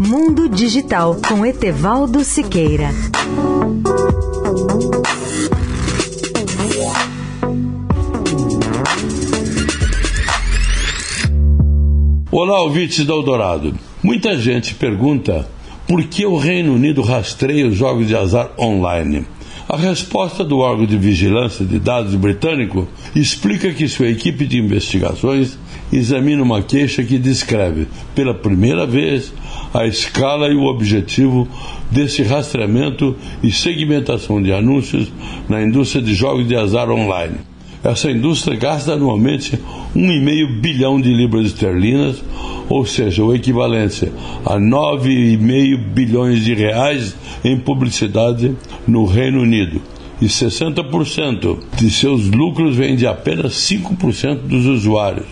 Mundo Digital com Etevaldo Siqueira. Olá, ouvintes do Eldorado. Muita gente pergunta por que o Reino Unido rastreia os jogos de azar online. A resposta do órgão de vigilância de dados britânico explica que sua equipe de investigações examina uma queixa que descreve, pela primeira vez, a escala e o objetivo desse rastreamento e segmentação de anúncios na indústria de jogos de azar online. Essa indústria gasta anualmente 1,5 bilhão de libras esterlinas, ou seja, o equivalente a 9,5 bilhões de reais em publicidade no Reino Unido. E 60% de seus lucros vem de apenas 5% dos usuários,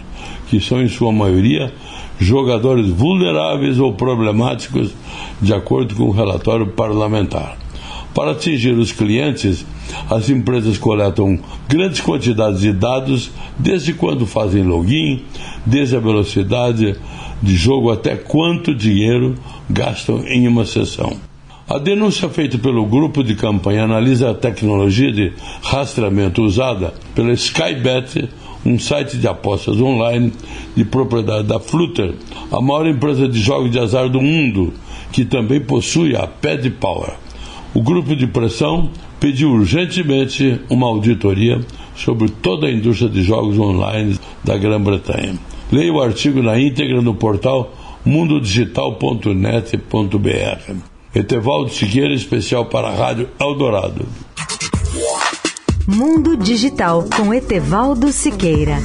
que são em sua maioria jogadores vulneráveis ou problemáticos, de acordo com o relatório parlamentar. Para atingir os clientes, as empresas coletam grandes quantidades de dados, desde quando fazem login, desde a velocidade de jogo até quanto dinheiro gastam em uma sessão. A denúncia feita pelo grupo de campanha analisa a tecnologia de rastreamento usada pela Skybet um site de apostas online de propriedade da Flutter, a maior empresa de jogos de azar do mundo, que também possui a Pad Power. O grupo de pressão pediu urgentemente uma auditoria sobre toda a indústria de jogos online da Grã-Bretanha. Leia o artigo na íntegra no portal mundodigital.net.br. Etevaldo Siqueira, especial para a Rádio Eldorado. Mundo Digital com Etevaldo Siqueira.